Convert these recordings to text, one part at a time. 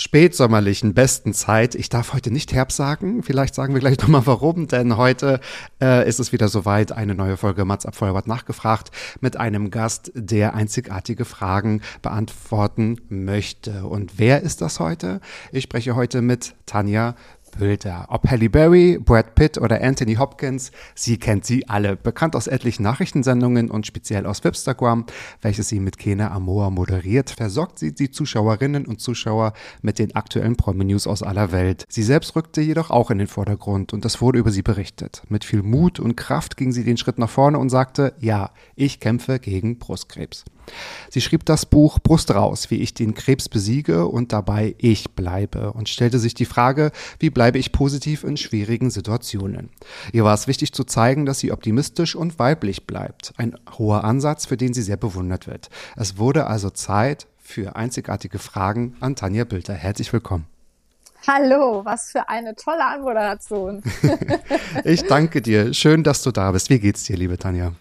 spätsommerlichen besten Zeit. Ich darf heute nicht Herbst sagen. Vielleicht sagen wir gleich nochmal warum, denn heute äh, ist es wieder soweit. Eine neue Folge Mats ab Feuerbad nachgefragt mit einem Gast, der einzigartige Fragen beantworten möchte. Und wer ist das heute? Ich spreche heute mit Tanja Bülter. Ob Halle Berry, Brad Pitt oder Anthony Hopkins, sie kennt sie alle. Bekannt aus etlichen Nachrichtensendungen und speziell aus Wipstagram, welches sie mit Kena Amoa moderiert, versorgt sie die Zuschauerinnen und Zuschauer mit den aktuellen Promi-News aus aller Welt. Sie selbst rückte jedoch auch in den Vordergrund und es wurde über sie berichtet. Mit viel Mut und Kraft ging sie den Schritt nach vorne und sagte, ja, ich kämpfe gegen Brustkrebs. Sie schrieb das Buch Brust raus, wie ich den Krebs besiege und dabei ich bleibe und stellte sich die Frage, wie bleibe ich positiv in schwierigen Situationen. Ihr war es wichtig zu zeigen, dass sie optimistisch und weiblich bleibt. Ein hoher Ansatz, für den sie sehr bewundert wird. Es wurde also Zeit für einzigartige Fragen an Tanja Bülter. Herzlich willkommen. Hallo, was für eine tolle Anmoderation. Ich danke dir. Schön, dass du da bist. Wie geht's dir, liebe Tanja?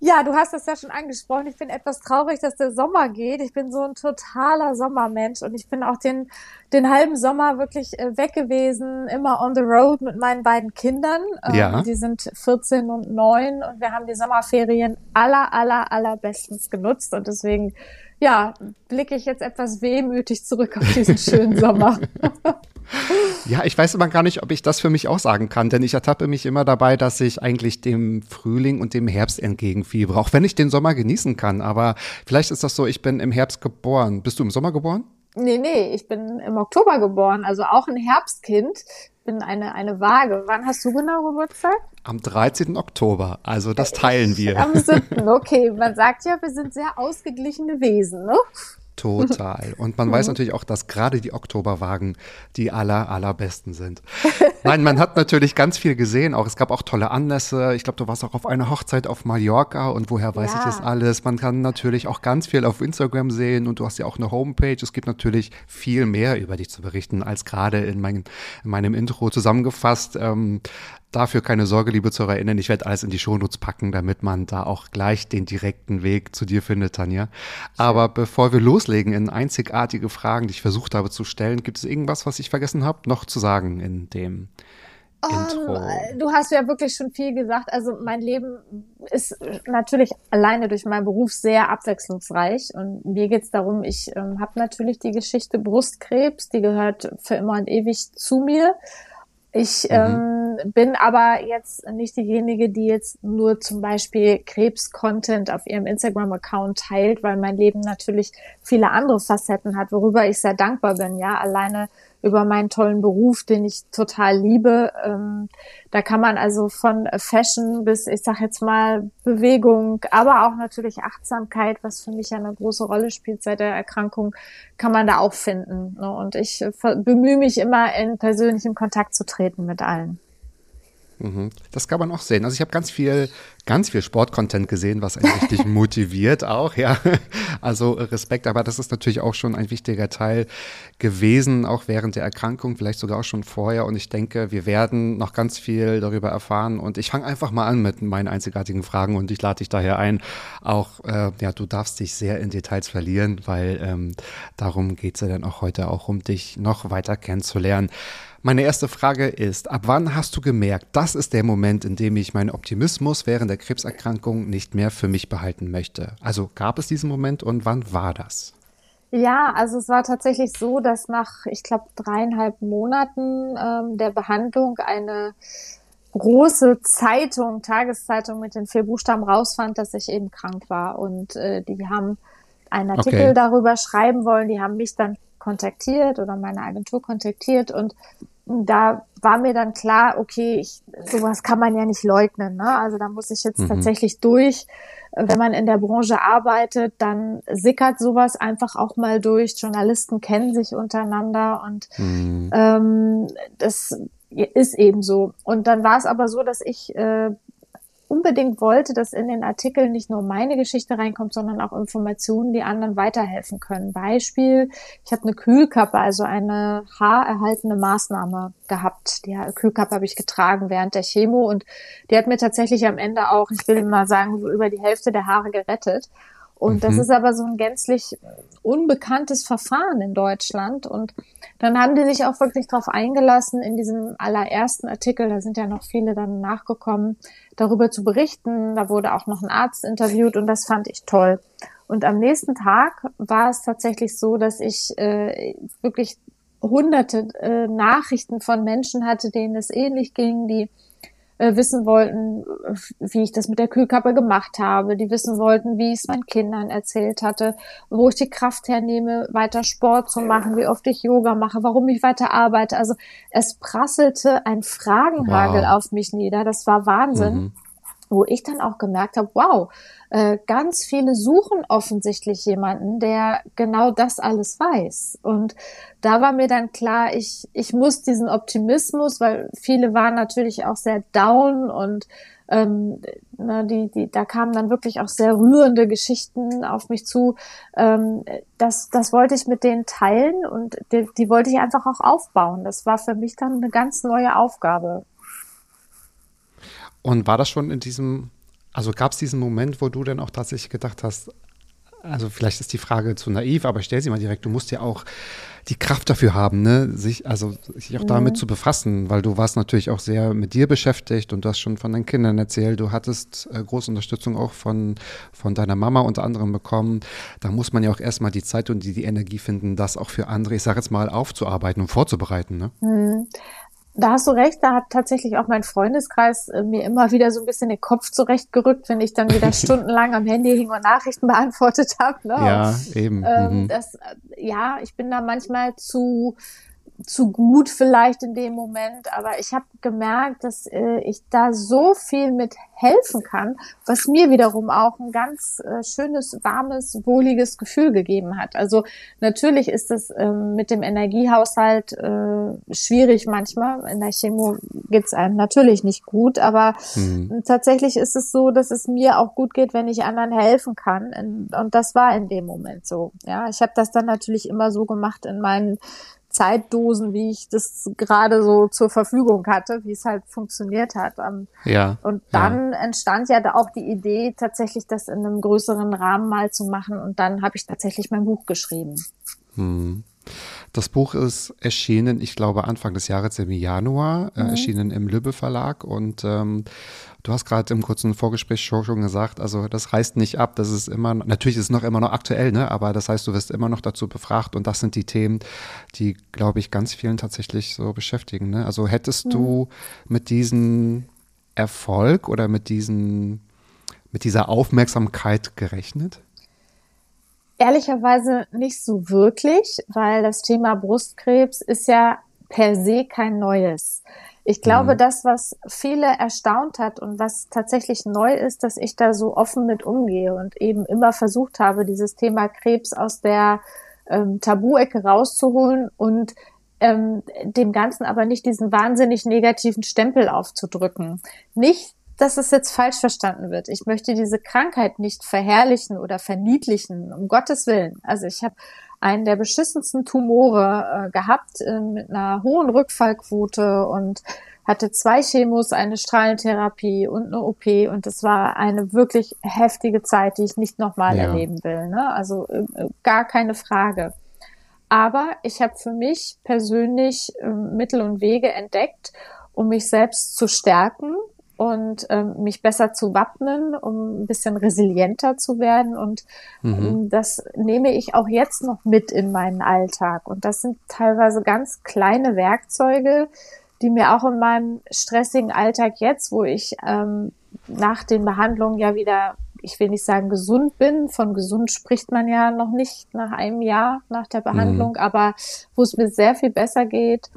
Ja, du hast das ja schon angesprochen. Ich bin etwas traurig, dass der Sommer geht. Ich bin so ein totaler Sommermensch und ich bin auch den, den halben Sommer wirklich äh, weg gewesen, immer on the road mit meinen beiden Kindern. Ähm, Ja. Die sind 14 und 9 und wir haben die Sommerferien aller, aller, allerbestens genutzt und deswegen, ja, blicke ich jetzt etwas wehmütig zurück auf diesen schönen Sommer. Ja, ich weiß immer gar nicht, ob ich das für mich auch sagen kann, denn ich ertappe mich immer dabei, dass ich eigentlich dem Frühling und dem Herbst entgegenfiebere, auch wenn ich den Sommer genießen kann. Aber vielleicht ist das so, ich bin im Herbst geboren. Bist du im Sommer geboren? Nee, nee, ich bin im Oktober geboren, also auch ein Herbstkind. Bin eine, eine Waage. Wann hast du genau Geburtstag? Am 13. Oktober. Also das teilen wir. Am 7. Okay, man sagt ja, wir sind sehr ausgeglichene Wesen, ne? Total. Und man weiß natürlich auch, dass gerade die Oktoberwagen die aller, allerbesten sind. Nein, man hat natürlich ganz viel gesehen. Auch es gab auch tolle Anlässe. Ich glaube, du warst auch auf einer Hochzeit auf Mallorca und woher weiß ich Ja. das alles? Man kann natürlich auch ganz viel auf Instagram sehen und du hast ja auch eine Homepage. Es gibt natürlich viel mehr über dich zu berichten als gerade in, mein, in meinem Intro zusammengefasst. Ähm, Dafür keine Sorge, liebe Zuhörer, erinnern. Ich werde alles in die Shownotes packen, damit man da auch gleich den direkten Weg zu dir findet, Tanja. Aber bevor wir loslegen in einzigartige Fragen, die ich versucht habe zu stellen, gibt es irgendwas, was ich vergessen habe, noch zu sagen in dem Intro? Ähm, du hast ja wirklich schon viel gesagt. Also mein Leben ist natürlich alleine durch meinen Beruf sehr abwechslungsreich. Und mir geht's darum, ich ähm, habe natürlich die Geschichte Brustkrebs, die gehört für immer und ewig zu mir. Ich ähm, bin aber jetzt nicht diejenige, die jetzt nur zum Beispiel Krebs-Content auf ihrem Instagram-Account teilt, weil mein Leben natürlich viele andere Facetten hat, worüber ich sehr dankbar bin. Ja, alleine über meinen tollen Beruf, den ich total liebe. Ähm, da kann man also von Fashion bis, ich sag jetzt mal, Bewegung, aber auch natürlich Achtsamkeit, was für mich eine große Rolle spielt seit der Erkrankung, kann man da auch finden. Ne? Und ich äh, bemühe mich immer, in persönlichem Kontakt zu treten mit allen. Mhm. Das kann man auch sehen. Also ich habe ganz viel, ganz viel Sportcontent gesehen, was einen richtig motiviert auch, ja. Also Respekt, aber das ist natürlich auch schon ein wichtiger Teil gewesen, auch während der Erkrankung, vielleicht sogar auch schon vorher. Und ich denke, wir werden noch ganz viel darüber erfahren. Und ich fange einfach mal an mit meinen einzigartigen Fragen und ich lade dich daher ein. Auch, äh, ja, du darfst dich sehr in Details verlieren, weil ähm, darum geht's ja dann auch heute auch, um dich noch weiter kennenzulernen. Meine erste Frage ist, ab wann hast du gemerkt, das ist der Moment, in dem ich meinen Optimismus während der Krebserkrankung nicht mehr für mich behalten möchte? Also gab es diesen Moment und wann war das? Ja, also es war tatsächlich so, dass nach, ich glaube, dreieinhalb Monaten ähm, der Behandlung eine große Zeitung, Tageszeitung mit den vier Buchstaben rausfand, dass ich eben krank war. Und äh, die haben einen Artikel okay. darüber schreiben wollen. Die haben mich dann kontaktiert oder meine Agentur kontaktiert und da war mir dann klar, okay, ich, sowas kann man ja nicht leugnen. Ne? Also da muss ich jetzt mhm. tatsächlich durch. Wenn man in der Branche arbeitet, dann sickert sowas einfach auch mal durch. Journalisten kennen sich untereinander und mhm. ähm, das ist eben so. Und dann war es aber so, dass ich äh, unbedingt wollte, dass in den Artikeln nicht nur meine Geschichte reinkommt, sondern auch Informationen, die anderen weiterhelfen können. Beispiel, ich habe eine Kühlkappe, also eine haarerhaltende Maßnahme gehabt. Die Kühlkappe habe ich getragen während der Chemo und die hat mir tatsächlich am Ende auch, ich will mal sagen, so über die Hälfte der Haare gerettet. Und mhm. das ist aber so ein gänzlich unbekanntes Verfahren in Deutschland. Und dann haben die sich auch wirklich darauf eingelassen, in diesem allerersten Artikel, da sind ja noch viele dann nachgekommen, darüber zu berichten. Da wurde auch noch ein Arzt interviewt und das fand ich toll. Und am nächsten Tag war es tatsächlich so, dass ich äh, wirklich hunderte äh, Nachrichten von Menschen hatte, denen es ähnlich ging, die äh, wissen wollten, wie ich das mit der Kühlkappe gemacht habe. Die wissen wollten, wie ich es meinen Kindern erzählt hatte, wo ich die Kraft hernehme, weiter Sport zu machen, wie oft ich Yoga mache, warum ich weiter arbeite. Also es prasselte ein Fragenhagel wow. auf mich nieder. Das war Wahnsinn. Mhm wo ich dann auch gemerkt habe, wow, äh, ganz viele suchen offensichtlich jemanden, der genau das alles weiß. Und da war mir dann klar, ich, ich muss diesen Optimismus, weil viele waren natürlich auch sehr down und ähm, na, die, die, da kamen dann wirklich auch sehr rührende Geschichten auf mich zu. Ähm, das, das wollte ich mit denen teilen und die, die wollte ich einfach auch aufbauen. Das war für mich dann eine ganz neue Aufgabe. Und war das schon in diesem, also gab es diesen Moment, wo du dann auch tatsächlich gedacht hast, also vielleicht ist die Frage zu naiv, aber stell sie mal direkt, du musst ja auch die Kraft dafür haben, ne, sich, also sich auch mhm. damit zu befassen, weil du warst natürlich auch sehr mit dir beschäftigt und du hast schon von deinen Kindern erzählt, du hattest äh, große Unterstützung auch von, von deiner Mama unter anderem bekommen. Da muss man ja auch erstmal die Zeit und die, die Energie finden, das auch für andere, ich sage jetzt mal, aufzuarbeiten und vorzubereiten. Ne? Mhm da hast du recht, da hat tatsächlich auch mein Freundeskreis äh, mir immer wieder so ein bisschen den Kopf zurechtgerückt, wenn ich dann wieder stundenlang am Handy hing und Nachrichten beantwortet habe. Ne? Ja, eben. Ähm, mhm. das, äh, ja, ich bin da manchmal zu zu gut vielleicht in dem Moment, aber ich habe gemerkt, dass äh, ich da so viel mit helfen kann, was mir wiederum auch ein ganz äh, schönes, warmes, wohliges Gefühl gegeben hat. Also natürlich ist es ähm, mit dem Energiehaushalt äh, schwierig manchmal. In der Chemo geht's einem natürlich nicht gut, aber mhm. tatsächlich ist es so, dass es mir auch gut geht, wenn ich anderen helfen kann. Und das war in dem Moment so. Ja, ich habe das dann natürlich immer so gemacht in meinen Zeitdosen, wie ich das gerade so zur Verfügung hatte, wie es halt funktioniert hat. Ähm, ja. Und dann ja. entstand ja auch die Idee, tatsächlich das in einem größeren Rahmen mal zu machen. Und dann habe ich tatsächlich mein Buch geschrieben. Hm. Das Buch ist erschienen, ich glaube, Anfang des Jahres im Januar, äh, mhm. erschienen im Lübbe Verlag. Und ähm, du hast gerade im kurzen Vorgespräch schon gesagt, also das reißt nicht ab, das ist immer, natürlich ist es noch immer noch aktuell, ne? aber das heißt, du wirst immer noch dazu befragt und das sind die Themen, die, glaube ich, ganz vielen tatsächlich so beschäftigen. Ne? Also hättest mhm. du mit diesem Erfolg oder mit diesen, mit dieser Aufmerksamkeit gerechnet? Ehrlicherweise nicht so wirklich, weil das Thema Brustkrebs ist ja per se kein neues. Ich glaube, mhm. das, was viele erstaunt hat und was tatsächlich neu ist, dass ich da so offen mit umgehe und eben immer versucht habe, dieses Thema Krebs aus der ähm, Tabu-Ecke rauszuholen und ähm, dem Ganzen aber nicht diesen wahnsinnig negativen Stempel aufzudrücken. Nicht dass es jetzt falsch verstanden wird. Ich möchte diese Krankheit nicht verherrlichen oder verniedlichen, um Gottes Willen. Also ich habe einen der beschissensten Tumore äh, gehabt äh, mit einer hohen Rückfallquote und hatte zwei Chemos, eine Strahlentherapie und eine OP und das war eine wirklich heftige Zeit, die ich nicht nochmal ja. erleben will. Ne? Also äh, gar keine Frage. Aber ich habe für mich persönlich äh, Mittel und Wege entdeckt, um mich selbst zu stärken und ähm, mich besser zu wappnen, um ein bisschen resilienter zu werden. Und mhm. ähm, das nehme ich auch jetzt noch mit in meinen Alltag. Und das sind teilweise ganz kleine Werkzeuge, die mir auch in meinem stressigen Alltag jetzt, wo ich ähm, nach den Behandlungen ja wieder, ich will nicht sagen gesund bin, von gesund spricht man ja noch nicht nach einem Jahr nach der Behandlung, mhm. aber wo es mir sehr viel besser geht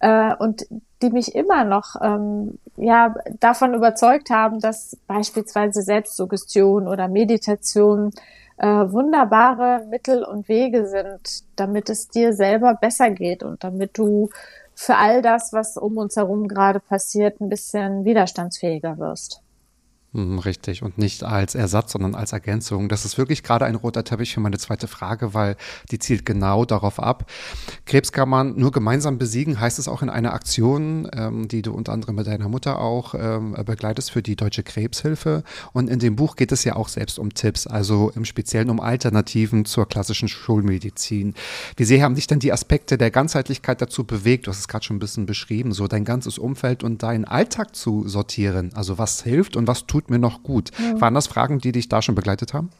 äh, und die mich immer noch ähm, ja davon überzeugt haben, dass beispielsweise Selbstsuggestion oder Meditation äh, wunderbare Mittel und Wege sind, damit es dir selber besser geht und damit du für all das, was um uns herum gerade passiert, ein bisschen widerstandsfähiger wirst. Mhm, richtig. Und nicht als Ersatz, sondern als Ergänzung. Das ist wirklich gerade ein roter Teppich für meine zweite Frage, weil die zielt genau darauf ab. Krebs kann man nur gemeinsam besiegen, heißt es auch in einer Aktion, ähm, die du unter anderem mit deiner Mutter auch ähm, begleitest für die Deutsche Krebshilfe. Und in dem Buch geht es ja auch selbst um Tipps, also im Speziellen um Alternativen zur klassischen Schulmedizin. Wie sehr haben dich denn die Aspekte der Ganzheitlichkeit dazu bewegt? Du hast es gerade schon ein bisschen beschrieben, so dein ganzes Umfeld und deinen Alltag zu sortieren. Also was hilft und was tut tut mir noch gut. Mhm. Waren das Fragen, die dich da schon begleitet haben?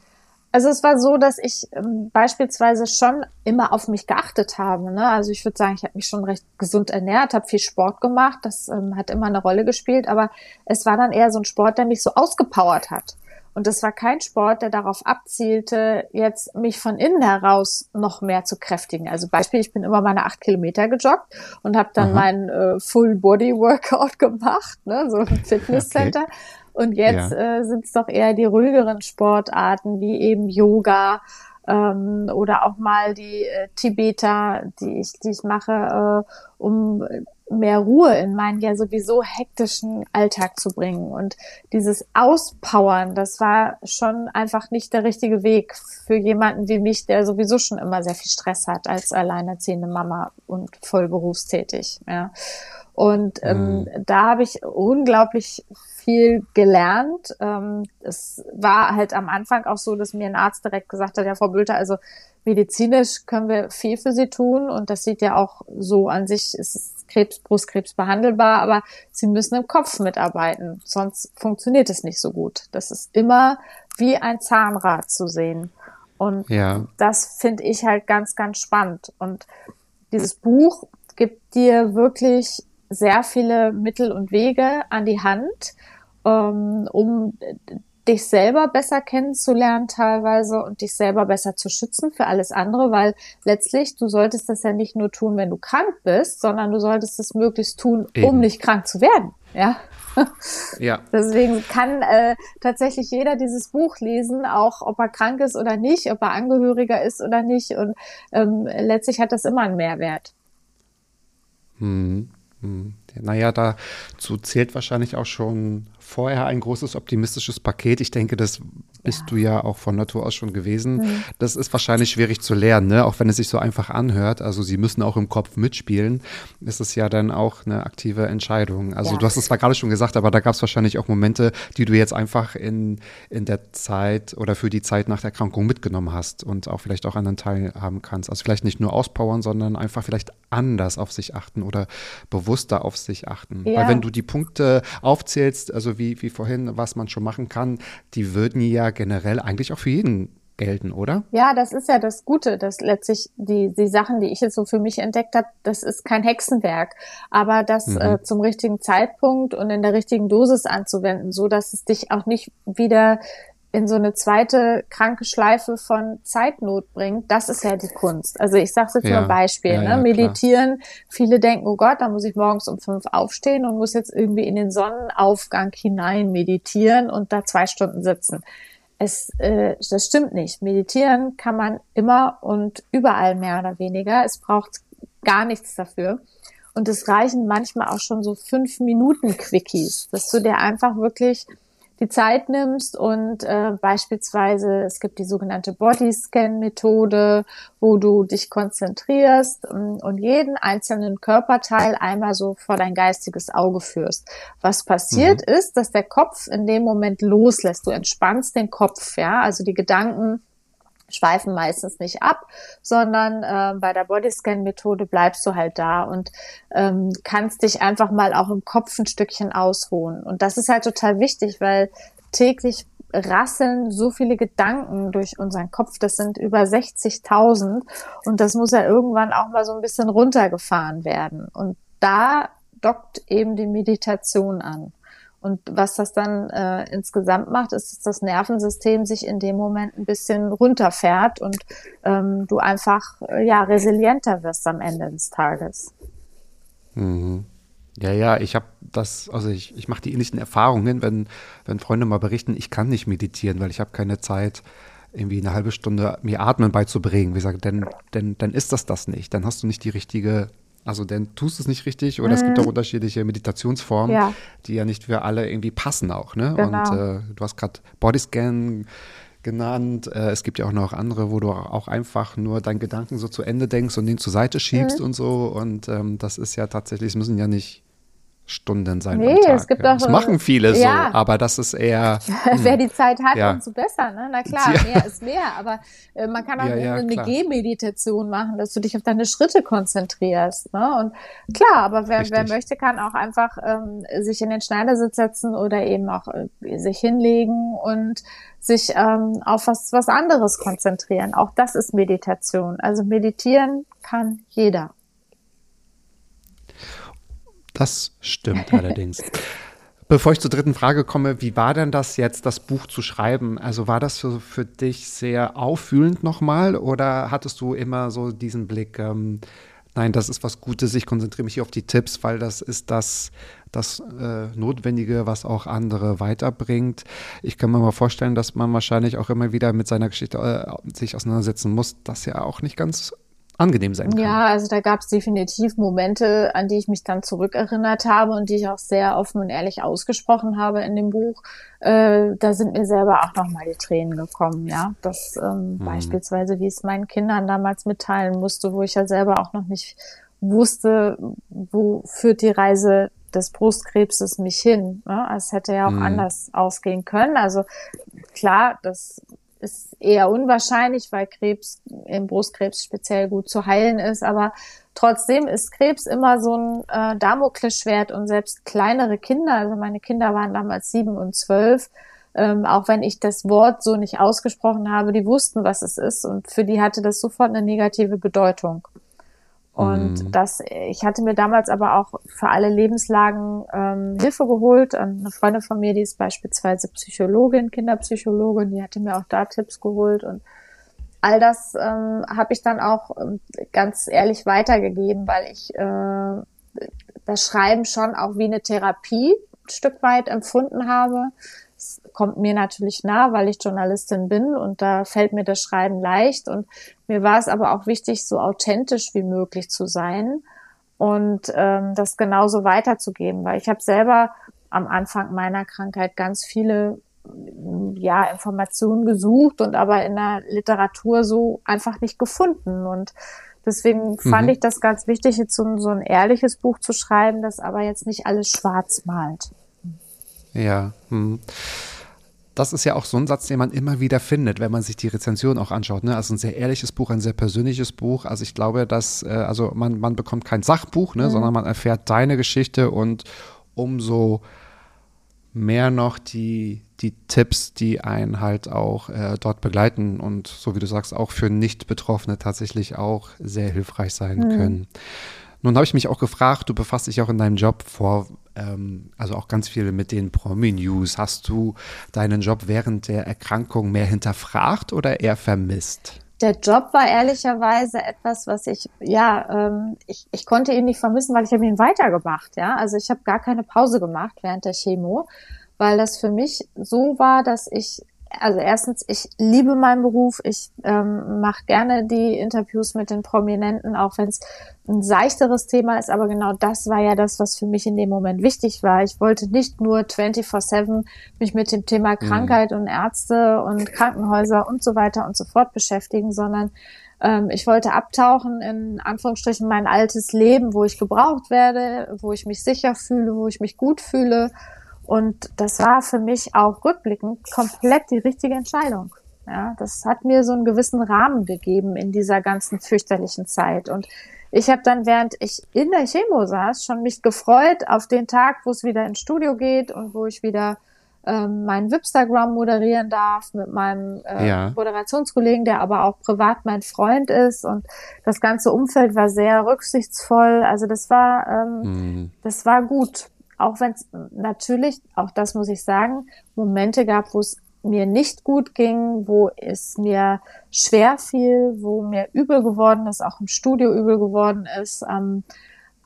Also es war so, dass ich ähm, beispielsweise schon immer auf mich geachtet habe. Ne? Also ich würde sagen, ich habe mich schon recht gesund ernährt, habe viel Sport gemacht, das ähm, hat immer eine Rolle gespielt, aber es war dann eher so ein Sport, der mich so ausgepowert hat. Und es war kein Sport, der darauf abzielte, jetzt mich von innen heraus noch mehr zu kräftigen. Also Beispiel, ich bin immer meine acht Kilometer gejoggt und habe dann Aha. mein äh, Full Body Workout gemacht, ne, so ein Fitnesscenter. Okay. Und jetzt ja. äh, sind es doch eher die ruhigeren Sportarten wie eben Yoga ähm, oder auch mal die äh, Tibeter, die ich, die ich mache, äh, um mehr Ruhe in meinen ja sowieso hektischen Alltag zu bringen. Und dieses Auspowern, das war schon einfach nicht der richtige Weg für jemanden wie mich, der sowieso schon immer sehr viel Stress hat als alleinerziehende Mama und voll berufstätig. Ja. Und ähm, mhm. da habe ich unglaublich viel gelernt. Ähm, es war halt am Anfang auch so, dass mir ein Arzt direkt gesagt hat, ja, Frau Bülter, also medizinisch können wir viel für Sie tun und das sieht ja auch so an sich, ist Krebs, Brustkrebs behandelbar, aber Sie müssen im Kopf mitarbeiten, sonst funktioniert es nicht so gut. Das ist immer wie ein Zahnrad zu sehen. Und ja. das finde ich halt ganz, ganz spannend. Und dieses Buch gibt dir wirklich sehr viele Mittel und Wege an die Hand, ähm, um dich selber besser kennenzulernen teilweise und dich selber besser zu schützen für alles andere, weil letztlich du solltest das ja nicht nur tun, wenn du krank bist, sondern du solltest es möglichst tun, Eben. um nicht krank zu werden. Ja. Ja. Deswegen kann äh, tatsächlich jeder dieses Buch lesen, auch ob er krank ist oder nicht, ob er Angehöriger ist oder nicht. Und ähm, letztlich hat das immer einen Mehrwert. Hm. Hm. Naja, dazu zählt wahrscheinlich auch schon vorher ein großes optimistisches Paket. Ich denke, das bist ja. du ja auch von Natur aus schon gewesen. Mhm. Das ist wahrscheinlich schwierig zu lernen, ne? auch wenn es sich so einfach anhört. Also sie müssen auch im Kopf mitspielen. Ist es ja dann auch eine aktive Entscheidung. Also ja. du hast es zwar gerade schon gesagt, aber da gab es wahrscheinlich auch Momente, die du jetzt einfach in, in der Zeit oder für die Zeit nach der Erkrankung mitgenommen hast und auch vielleicht auch an den Teil haben kannst. Also vielleicht nicht nur auspowern, sondern einfach vielleicht anders auf sich achten oder bewusster auf sich achten. Ja. Weil wenn du die Punkte aufzählst, also wie, wie vorhin, was man schon machen kann, die würden ja generell eigentlich auch für jeden gelten, oder? Ja, das ist ja das Gute, dass letztlich die, die Sachen, die ich jetzt so für mich entdeckt habe, das ist kein Hexenwerk, aber das mhm. äh, zum richtigen Zeitpunkt und in der richtigen Dosis anzuwenden, so dass es dich auch nicht wieder in so eine zweite kranke Schleife von Zeitnot bringt, das ist ja die Kunst. Also ich sage jetzt ja, nur ein Beispiel, ja, ne? Ja, meditieren. Klar. Viele denken, oh Gott, da muss ich morgens um fünf aufstehen und muss jetzt irgendwie in den Sonnenaufgang hinein meditieren und da zwei Stunden sitzen. Es, äh, das stimmt nicht. Meditieren kann man immer und überall mehr oder weniger. Es braucht gar nichts dafür. Und es reichen manchmal auch schon so fünf Minuten Quickies, dass du dir einfach wirklich die Zeit nimmst und äh, beispielsweise es gibt die sogenannte Bodyscan-Methode, wo du dich konzentrierst und, und, jeden einzelnen Körperteil einmal so vor dein geistiges Auge führst. Was passiert mhm. ist, dass der Kopf in dem Moment loslässt. Du entspannst den Kopf, ja, also die Gedanken schweifen meistens nicht ab, sondern äh, bei der Bodyscan-Methode bleibst du halt da und ähm, kannst dich einfach mal auch im Kopf ein Stückchen ausruhen. Und das ist halt total wichtig, weil täglich rasseln so viele Gedanken durch unseren Kopf. Das sind über 60.000 und das muss ja irgendwann auch mal so ein bisschen runtergefahren werden. Und da dockt eben die Meditation an. Und was das dann äh, insgesamt macht, ist, dass das Nervensystem sich in dem Moment ein bisschen runterfährt und ähm, du einfach äh, ja resilienter wirst am Ende des Tages. Mhm. Ja, ja, ich habe das, also ich, ich mache die ähnlichen Erfahrungen, wenn, wenn Freunde mal berichten, ich kann nicht meditieren, weil ich habe keine Zeit, irgendwie eine halbe Stunde mir Atmen beizubringen. Wie gesagt, denn, denn, dann ist das das nicht. Dann hast du nicht die richtige also dann tust du es nicht richtig oder mhm. es gibt auch mhm. unterschiedliche Meditationsformen, ja. die ja nicht für alle irgendwie passen auch. Ne? Genau. Und äh, du hast gerade Bodyscan genannt. Äh, es gibt ja auch noch andere, wo du auch einfach nur deinen Gedanken so zu Ende denkst und den zur Seite schiebst mhm. und so. Und ähm, das ist ja tatsächlich, es müssen ja nicht Stunden sein. Nee, es gibt ja. auch. Das machen viele ja. so, aber das ist eher. Wer hm. die Zeit hat, ja. umso besser. Ne? Na klar, ja. mehr ist mehr. Aber äh, man kann auch eine Gehmeditation machen, dass du dich auf deine Schritte konzentrierst. Ne? Und klar, aber wer, wer möchte, kann auch einfach ähm, sich in den Schneidersitz setzen oder eben auch äh, sich hinlegen und sich ähm, auf was, was anderes konzentrieren. Auch das ist Meditation. Also meditieren kann jeder. Das stimmt allerdings. Bevor ich zur dritten Frage komme, wie war denn das jetzt, das Buch zu schreiben? Also war das für, für dich sehr auffühlend nochmal oder hattest du immer so diesen Blick, ähm, nein, das ist was Gutes, ich konzentriere mich hier auf die Tipps, weil das ist das, das äh, Notwendige, was auch andere weiterbringt. Ich kann mir mal vorstellen, dass man wahrscheinlich auch immer wieder mit seiner Geschichte äh, sich auseinandersetzen muss, das ja auch nicht ganz angenehm sein kann. Ja, also da gab es definitiv Momente, an die ich mich dann zurückerinnert habe und die ich auch sehr offen und ehrlich ausgesprochen habe in dem Buch. Äh, da sind mir selber auch nochmal die Tränen gekommen, ja. Das ähm, mhm. beispielsweise, wie es meinen Kindern damals mitteilen musste, wo ich ja selber auch noch nicht wusste, wo führt die Reise des Brustkrebses mich hin. Ne? Es hätte ja auch mhm. anders ausgehen können. Also klar, das ist eher unwahrscheinlich, weil Krebs im Brustkrebs speziell gut zu heilen ist. Aber trotzdem ist Krebs immer so ein äh, Damoklesschwert und selbst kleinere Kinder, also meine Kinder waren damals sieben und zwölf, ähm, auch wenn ich das Wort so nicht ausgesprochen habe, die wussten, was es ist und für die hatte das sofort eine negative Bedeutung. Und mhm. das, ich hatte mir damals aber auch für alle Lebenslagen ähm, Hilfe geholt. Eine Freundin von mir, die ist beispielsweise Psychologin, Kinderpsychologin, die hatte mir auch da Tipps geholt und all das ähm, habe ich dann auch ähm, ganz ehrlich weitergegeben, weil ich äh, das Schreiben schon auch wie eine Therapie ein Stück weit empfunden habe kommt mir natürlich nah, weil ich Journalistin bin und da fällt mir das Schreiben leicht. Und mir war es aber auch wichtig, so authentisch wie möglich zu sein und ähm, das genauso weiterzugeben, weil ich habe selber am Anfang meiner Krankheit ganz viele ja, Informationen gesucht und aber in der Literatur so einfach nicht gefunden. Und deswegen mhm. fand ich das ganz wichtig, jetzt so, so ein ehrliches Buch zu schreiben, das aber jetzt nicht alles schwarz malt. Ja. Hm das ist ja auch so ein Satz, den man immer wieder findet, wenn man sich die Rezension auch anschaut. Ne? Also ein sehr ehrliches Buch, ein sehr persönliches Buch. Also ich glaube, dass, äh, also man, man bekommt kein Sachbuch, ne, mhm. sondern man erfährt deine Geschichte und umso mehr noch die, die Tipps, die einen halt auch äh, dort begleiten und so wie du sagst, auch für Nicht-Betroffene tatsächlich auch sehr hilfreich sein mhm. können. Nun habe ich mich auch gefragt, du befasst dich auch in deinem Job vor ähm, also auch ganz viel mit den Promi-News. Hast du deinen Job während der Erkrankung mehr hinterfragt oder eher vermisst? Der Job war ehrlicherweise etwas, was ich, ja, ähm, ich, ich konnte ihn nicht vermissen, weil ich habe ihn weitergemacht, ja. Also ich habe gar keine Pause gemacht während der Chemo, weil das für mich so war, dass ich also erstens, ich liebe meinen Beruf. Ich ähm, mache gerne die Interviews mit den Prominenten, auch wenn es ein seichteres Thema ist. Aber genau das war ja das, was für mich in dem Moment wichtig war. Ich wollte nicht nur 24-7 mich mit dem Thema mhm. Krankheit mhm. und Ärzte und Krankenhäuser und so weiter und so fort beschäftigen, sondern ähm, ich wollte abtauchen in Anführungsstrichen mein altes Leben, wo ich gebraucht werde, wo ich mich sicher fühle, wo ich mich gut fühle und das war für mich auch rückblickend komplett die richtige Entscheidung. Ja, das hat mir so einen gewissen Rahmen gegeben in dieser ganzen fürchterlichen Zeit. Und ich habe dann, während ich in der Chemo saß, schon mich gefreut auf den Tag, wo es wieder ins Studio geht und wo ich wieder ähm, meinen Wipstagram moderieren darf mit meinem äh, Ja. Moderationskollegen, der aber auch privat mein Freund ist. Und das ganze Umfeld war sehr rücksichtsvoll. Also das war, ähm, Mhm. das war gut. Auch wenn es natürlich, auch das muss ich sagen, Momente gab, wo es mir nicht gut ging, wo es mir schwer fiel, wo mir übel geworden ist, auch im Studio übel geworden ist. Ähm,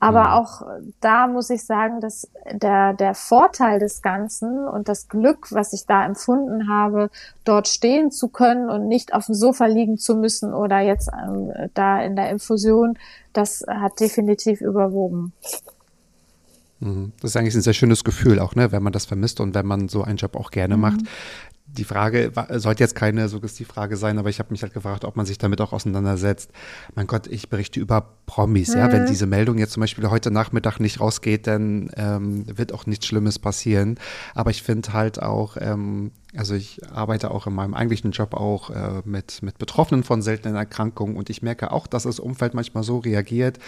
aber Mhm. auch da muss ich sagen, dass der, der Vorteil des Ganzen und das Glück, was ich da empfunden habe, dort stehen zu können und nicht auf dem Sofa liegen zu müssen oder jetzt ähm, da in der Infusion, das hat definitiv überwogen. Mhm. Das ist eigentlich ein sehr schönes Gefühl auch, ne, wenn man das vermisst und wenn man so einen Job auch gerne macht. Die Frage sollte jetzt keine Suggestivfrage sein, aber ich habe mich halt gefragt, ob man sich damit auch auseinandersetzt. Mein Gott, ich berichte über Promis, ja. Wenn diese Meldung jetzt zum Beispiel heute Nachmittag nicht rausgeht, dann ähm, wird auch nichts Schlimmes passieren. Aber ich finde halt auch, ähm, also ich arbeite auch in meinem eigentlichen Job auch äh, mit, mit Betroffenen von seltenen Erkrankungen und ich merke auch, dass das Umfeld manchmal so reagiert.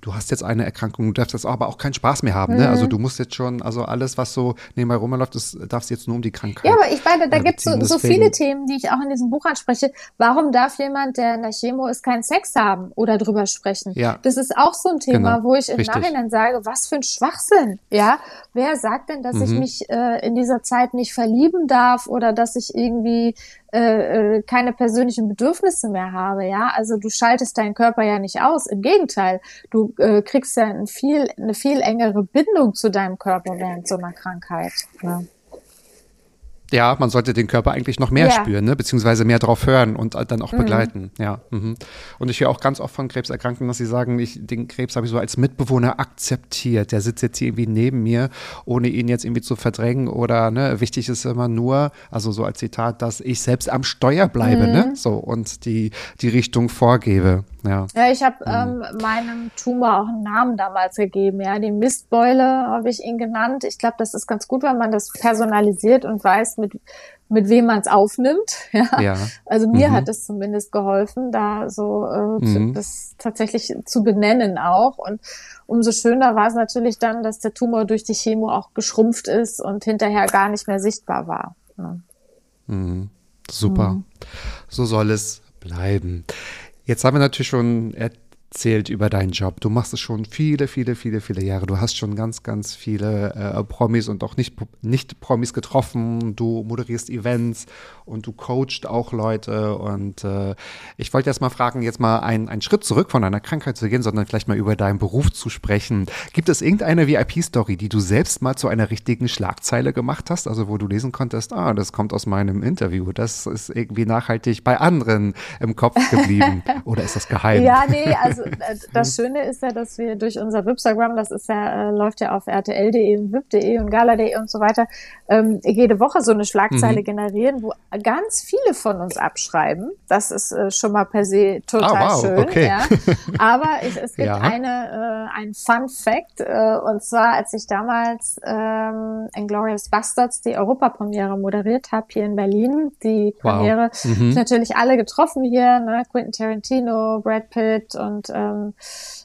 Du hast jetzt eine Erkrankung, du darfst jetzt aber auch keinen Spaß mehr haben. Ne? Also du musst jetzt schon, also alles, was so nebenbei rumläuft, das darfst jetzt nur um die Krankheit. Ja, aber ich meine, da äh, gibt es so, so viele Themen, die ich auch in diesem Buch anspreche. Warum darf jemand, der in der Chemo ist, keinen Sex haben oder drüber sprechen? Ja. Das ist auch so ein Thema, Genau, wo ich im richtig. Nachhinein sage, was für ein Schwachsinn. Ja, wer sagt denn, dass ich Mhm. mich äh, in dieser Zeit nicht verlieben darf oder dass ich irgendwie äh, äh, keine persönlichen Bedürfnisse mehr habe? Ja, also du schaltest deinen Körper ja nicht aus. Im Gegenteil, du äh, kriegst ja ein viel, eine viel engere Bindung zu deinem Körper während so einer Krankheit. Ne? Ja, man sollte den Körper eigentlich noch mehr Ja. spüren, ne? beziehungsweise mehr drauf hören und äh, dann Mhm. auch begleiten. Ja. Mhm. Und ich höre auch ganz oft von Krebserkrankten, dass sie sagen, ich, den Krebs habe ich so als Mitbewohner akzeptiert. Der sitzt jetzt hier irgendwie neben mir, ohne ihn jetzt irgendwie zu verdrängen oder ne, wichtig ist immer nur, also so als Zitat, dass ich selbst am Steuer bleibe, Mhm. ne? So und die, die Richtung vorgebe. Ja. Ja, ich habe ähm, meinem Tumor auch einen Namen damals gegeben, ja, die Mistbeule habe ich ihn genannt. Ich glaube, das ist ganz gut, wenn man das personalisiert und weiß, mit mit wem man es aufnimmt. Ja. Ja. Also mir Mhm. hat es zumindest geholfen, da so äh, zu, Mhm. das tatsächlich zu benennen auch. Und umso schöner war es natürlich dann, dass der Tumor durch die Chemo auch geschrumpft ist und hinterher gar nicht mehr sichtbar war. Ja. Super. Mhm. So soll es bleiben. Jetzt haben wir natürlich schon erzählt über deinen Job. Du machst es schon viele, viele, viele, viele Jahre. Du hast schon ganz, ganz viele äh, Promis und auch nicht, nicht Promis getroffen. Du moderierst Events und du coachst auch Leute. Und äh, ich wollte erst mal fragen, jetzt mal einen, einen Schritt zurück von deiner Krankheit zu gehen, sondern vielleicht mal über deinen Beruf zu sprechen. Gibt es irgendeine VIP-Story, die du selbst mal zu einer richtigen Schlagzeile gemacht hast? Also wo du lesen konntest, ah, das kommt aus meinem Interview. Das ist irgendwie nachhaltig bei anderen im Kopf geblieben. Oder ist das geheim? Ja, nee, also äh, das Schöne ist ja, dass wir durch unser Wipsagram, das ist ja, äh, läuft ja auf rtl.de und wip.de und gala.de und so weiter, ähm, jede Woche so eine Schlagzeile generieren, wo ganz viele von uns abschreiben. Das ist äh, schon mal per se total Ah, wow, schön. okay. Ja. Aber ich, es gibt Ja. eine, äh, ein Fun Fact, äh, und zwar, als ich damals ähm, Inglourious Bastards die Europapremiere moderiert habe hier in Berlin, die Wow. Premiere, Mhm. ich natürlich alle getroffen hier, ne? Quentin Tarantino, Brad Pitt und ähm,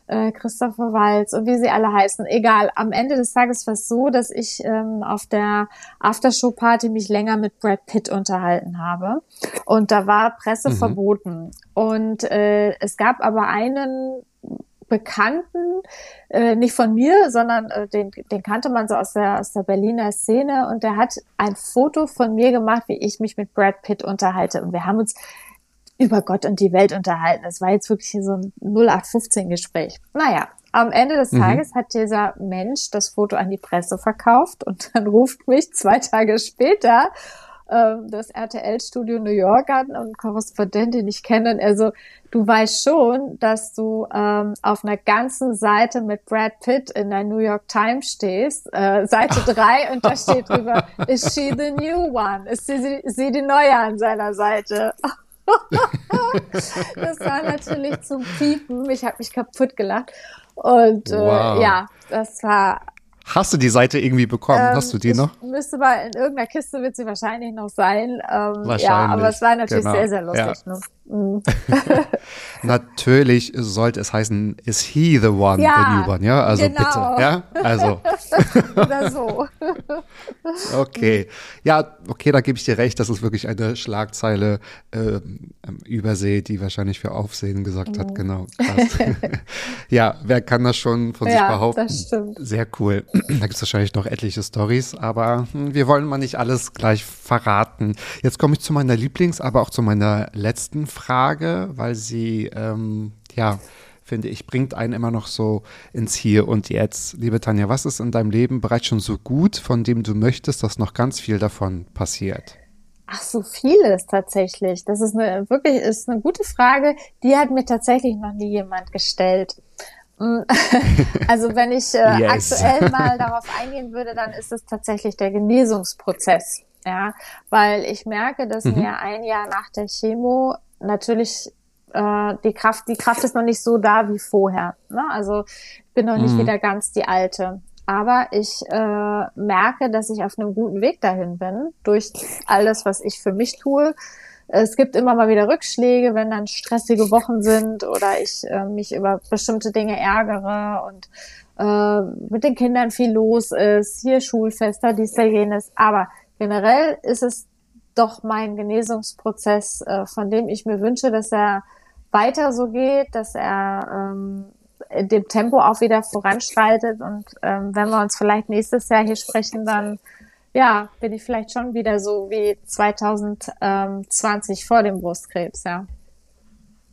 äh, Christopher Waltz und wie sie alle heißen. Egal, am Ende des Tages war es so, dass ich ähm, auf der Aftershow-Party mich länger mit Brad Pitt unterhalten habe. Und da war Presse verboten. Und äh, es gab aber einen Bekannten, äh, nicht von mir, sondern äh, den, den kannte man so aus der, aus der Berliner Szene und der hat ein Foto von mir gemacht, wie ich mich mit Brad Pitt unterhalte. Und wir haben uns über Gott und die Welt unterhalten. Das war jetzt wirklich so ein 0815-Gespräch. Naja, am Ende des Tages hat dieser Mensch das Foto an die Presse verkauft und dann ruft mich zwei Tage später ähm, das RTL-Studio New York an und ein Korrespondent, den ich kenne. Und er so, du weißt schon, dass du ähm, auf einer ganzen Seite mit Brad Pitt in der New York Times stehst, äh, Seite drei und da steht drüber, is she the new one? Ist sie, sie die neue an seiner Seite? das war natürlich zum Piepen. Ich habe mich kaputt gelacht. Und äh, Wow. ja, das war Hast du die Seite irgendwie bekommen? ähm, Hast du die noch? Müsste mal in irgendeiner Kiste wird sie wahrscheinlich noch sein. Ähm, Wahrscheinlich, Ja, aber es war natürlich genau, sehr, sehr lustig. ja. Ne? Mhm. Natürlich sollte es heißen, is he the one, Ja, the new one, ja? Also genau. bitte, ja? Also, Oder so. okay. Ja, okay, da gebe ich dir recht, das ist wirklich eine Schlagzeile ähm, Übersee, die wahrscheinlich für Aufsehen gesagt hat, genau. Ja, wer kann das schon von sich Ja, behaupten? das stimmt. Sehr cool. Da gibt es wahrscheinlich noch etliche Stories, aber hm, wir wollen mal nicht alles gleich verraten. Jetzt komme ich zu meiner Lieblings-, aber auch zu meiner letzten Frage, weil sie, ähm, ja, finde ich, bringt einen immer noch so ins Hier und Jetzt. Liebe Tanja, was ist in deinem Leben bereits schon so gut, von dem du möchtest, dass noch ganz viel davon passiert? Ach, so vieles tatsächlich. Das ist eine wirklich ist eine gute Frage. Die hat mir tatsächlich noch nie jemand gestellt. Mm, Also wenn ich äh, Yes. aktuell mal darauf eingehen würde, dann ist es tatsächlich der Genesungsprozess. Ja, weil ich merke, dass mir ein Jahr nach der Chemo natürlich äh, die Kraft, die Kraft ist noch nicht so da wie vorher. Ne? Also ich bin noch nicht wieder ganz die alte. Aber ich äh, merke, dass ich auf einem guten Weg dahin bin, durch alles, was ich für mich tue. Es gibt immer mal wieder Rückschläge, wenn dann stressige Wochen sind oder ich äh, mich über bestimmte Dinge ärgere und äh, mit den Kindern viel los ist, hier Schulfester, dies, da, jenes. Aber generell ist es doch mein Genesungsprozess, äh, von dem ich mir wünsche, dass er weiter so geht, dass er ähm, in dem Tempo auch wieder voranschreitet. Und ähm, wenn wir uns vielleicht nächstes Jahr hier sprechen, dann ja, bin ich vielleicht schon wieder so wie 2020 vor dem Brustkrebs, ja.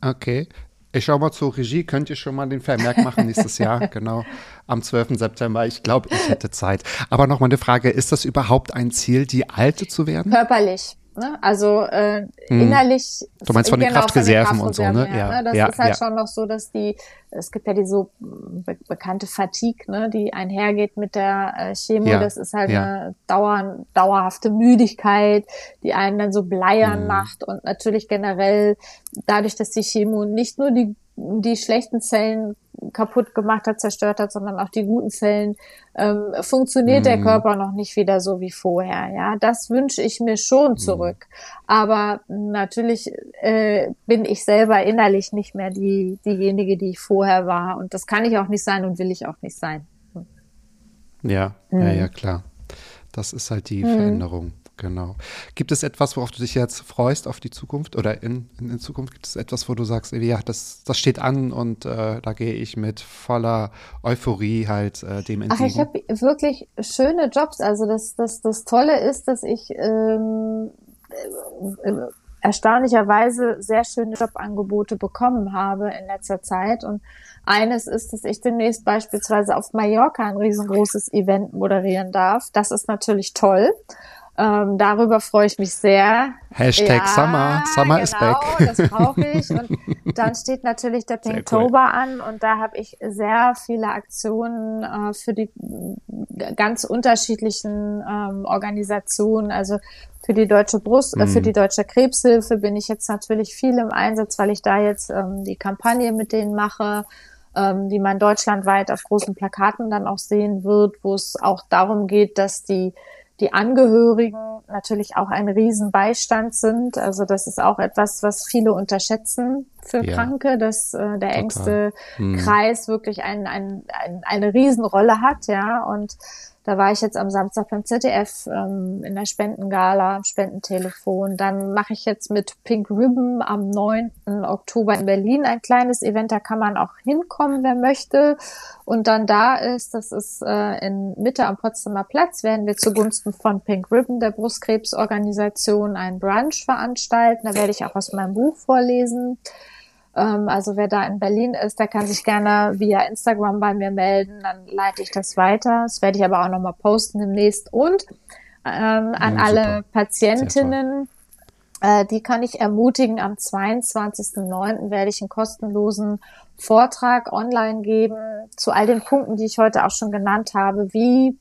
Okay. Ich schau mal zur Regie. Könnt ihr schon mal den Vermerk machen nächstes Jahr? Genau. Am 12. September. Ich glaube, ich hätte Zeit. Aber noch mal eine Frage. Ist das überhaupt ein Ziel, die Alte zu werden? Körperlich. Ne? Also äh, innerlich. Hm. Du meinst von den Kraftreserven und so, ne? Ja, Ja, Das ja, ist halt ja. schon noch so, dass die, es gibt ja die so be bekannte Fatigue, ne, die einhergeht mit der äh, Chemo. Das ist halt eine dauer, dauerhafte Müdigkeit, die einen dann so bleiern Mhm. macht und natürlich generell dadurch, dass die Chemo nicht nur die die schlechten Zellen kaputt gemacht hat, zerstört hat, sondern auch die guten Zellen, ähm, funktioniert der Mhm. Körper noch nicht wieder so wie vorher. Ja, das wünsche ich mir Mhm. schon zurück. Aber natürlich äh, bin ich selber innerlich nicht mehr die diejenige, die ich vorher war. Und das kann ich auch nicht sein und will ich auch nicht sein. Ja, Mhm. ja, ja, klar. Das ist halt die Veränderung. Genau. Gibt es etwas, worauf du dich jetzt freust auf die Zukunft oder in, in, in Zukunft? Gibt es etwas, wo du sagst, ja, das, das steht an und äh, da gehe ich mit voller Euphorie halt äh, dem entgegen? Ach, ich habe wirklich schöne Jobs. Also das, das, das Tolle ist, dass ich ähm, äh, erstaunlicherweise sehr schöne Jobangebote bekommen habe in letzter Zeit. Und eines ist, dass ich demnächst beispielsweise auf Mallorca ein riesengroßes Event moderieren darf. Das ist natürlich toll. Ähm, darüber freue ich mich sehr. Hashtag Summer. Summer is genau, back. das brauche ich. Und dann steht natürlich der Pinktober an und da habe ich sehr viele Aktionen äh, für die ganz unterschiedlichen ähm, Organisationen. Also für die Deutsche Brust, äh, für die Deutsche Krebshilfe bin ich jetzt natürlich viel im Einsatz, weil ich da jetzt ähm, die Kampagne mit denen mache ähm, die man deutschlandweit auf großen Plakaten dann auch sehen wird, wo es auch darum geht, dass die die Angehörigen natürlich auch ein Riesenbeistand sind. Also das ist auch etwas, was viele unterschätzen für Ja. Kranke, dass äh, der engste Kreis wirklich ein, ein, ein, eine Riesenrolle hat, ja. Und da war ich jetzt am Samstag beim ZDF ähm, in der Spendengala, am Spendentelefon. Dann mache ich jetzt mit Pink Ribbon am 9. Oktober in Berlin ein kleines Event. Da kann man auch hinkommen, wer möchte. Und dann da ist, das ist äh, in Mitte am Potsdamer Platz, werden wir zugunsten von Pink Ribbon, der Brustkrebsorganisation, einen Brunch veranstalten. Da werde ich auch aus meinem Buch vorlesen. Ähm, also wer da in Berlin ist, der kann sich gerne via Instagram bei mir melden, dann leite ich das weiter. Das werde ich aber auch nochmal posten demnächst. Und ähm, an Ja, alle. Patientinnen, äh, die kann ich ermutigen, am 22.09. werde ich einen kostenlosen Vortrag online geben zu all den Punkten, die ich heute auch schon genannt habe. Wie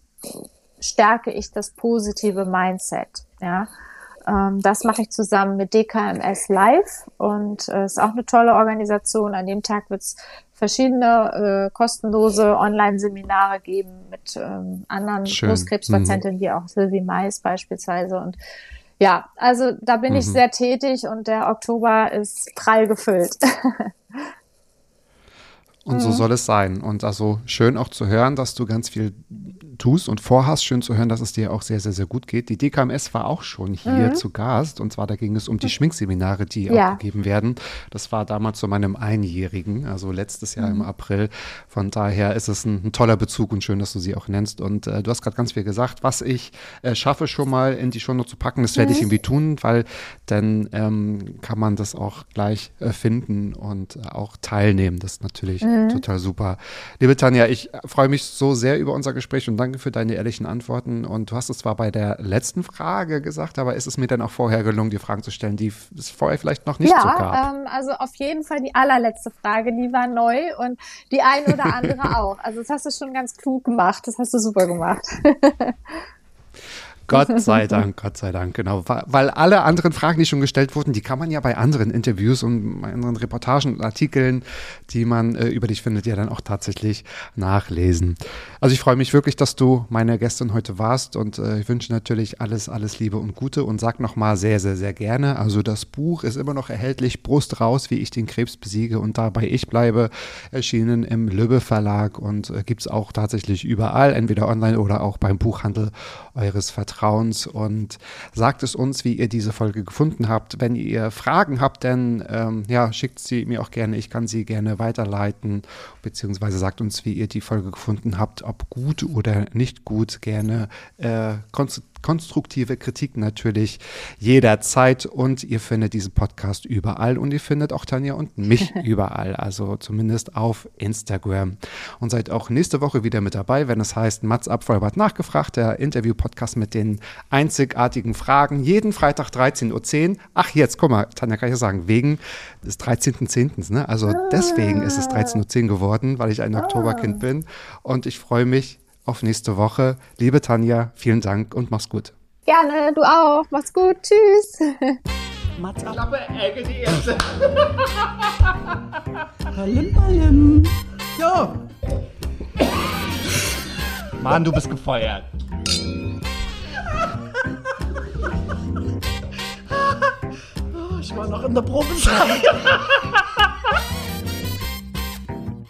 stärke ich das positive Mindset? Ja, ähm, das mache ich zusammen mit DKMS Live und äh, ist auch eine tolle Organisation. An dem Tag wird es verschiedene äh, kostenlose Online-Seminare geben mit ähm, anderen Schön. Brustkrebspatientinnen, wie auch Sylvie Mais beispielsweise. Und ja, also da bin mhm. ich sehr tätig und der Oktober ist prall gefüllt. Und so mhm. soll es sein. Und also schön auch zu hören, dass du ganz viel tust und vorhast. Schön zu hören, dass es dir auch sehr, sehr, sehr gut geht. Die DKMS war auch schon hier mhm. zu Gast. Und zwar, da ging es um die Schminkseminare, die ja. auch gegeben werden. Das war damals zu meinem Einjährigen, also letztes Jahr mhm. im April. Von daher ist es ein, ein, toller Bezug und schön, dass du sie auch nennst. Und äh, du hast gerade ganz viel gesagt, was ich äh, schaffe, schon mal in die Show zu packen. Das werde ich mhm. irgendwie tun, weil dann ähm, kann man das auch gleich äh, finden und äh, auch teilnehmen. Das ist natürlich mhm. total super. Liebe Tanja, ich freue mich so sehr über unser Gespräch und danke für deine ehrlichen Antworten. Und du hast es zwar bei der letzten Frage gesagt, aber ist es mir dann auch vorher gelungen, die Fragen zu stellen, die es vorher vielleicht noch nicht ja, so gab? Ähm, also auf jeden Fall die allerletzte Frage, die war neu und die eine oder andere auch. Also das hast du schon ganz klug gemacht. Das hast du super gemacht. Gott sei Dank, Gott sei Dank, genau. Weil alle anderen Fragen, die schon gestellt wurden, die kann man ja bei anderen Interviews und bei anderen Reportagen und Artikeln, die man äh, über dich findet, ja dann auch tatsächlich nachlesen. Also ich freue mich wirklich, dass du meine Gästin heute warst und äh, ich wünsche natürlich alles, alles Liebe und Gute und sag nochmal sehr, sehr, sehr gerne. Also das Buch ist immer noch erhältlich, Brust raus, wie ich den Krebs besiege und dabei ich bleibe, erschienen im Lübbe Verlag und äh, gibt es auch tatsächlich überall, entweder online oder auch beim Buchhandel eures Vertrauens und sagt es uns, wie ihr diese Folge gefunden habt. Wenn ihr Fragen habt, dann ähm, ja, schickt sie mir auch gerne. Ich kann sie gerne weiterleiten, beziehungsweise sagt uns, wie ihr die Folge gefunden habt, ob gut oder nicht gut, gerne äh, konstruktive Kritik natürlich jederzeit und ihr findet diesen Podcast überall und ihr findet auch Tanja und mich überall, also zumindest auf Instagram. Und seid auch nächste Woche wieder mit dabei, wenn es heißt Mats Abfolbert nachgefragt, der Interview-Podcast mit den einzigartigen Fragen, jeden Freitag 13.10 Uhr. Ach, jetzt, guck mal, Tanja kann ich ja sagen, wegen des 13.10., ne? also deswegen ist es 13.10 Uhr geworden, weil ich ein Oktoberkind bin und ich freue mich auf nächste Woche. Liebe Tanja, vielen Dank und mach's gut. Gerne, du auch. Mach's gut. Tschüss. Mats ab. Klappe, Ecke, die erste. Palim, palim. Jo. Mann, du bist gefeuert. ich war noch in der Probezeit.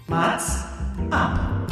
Mats ab.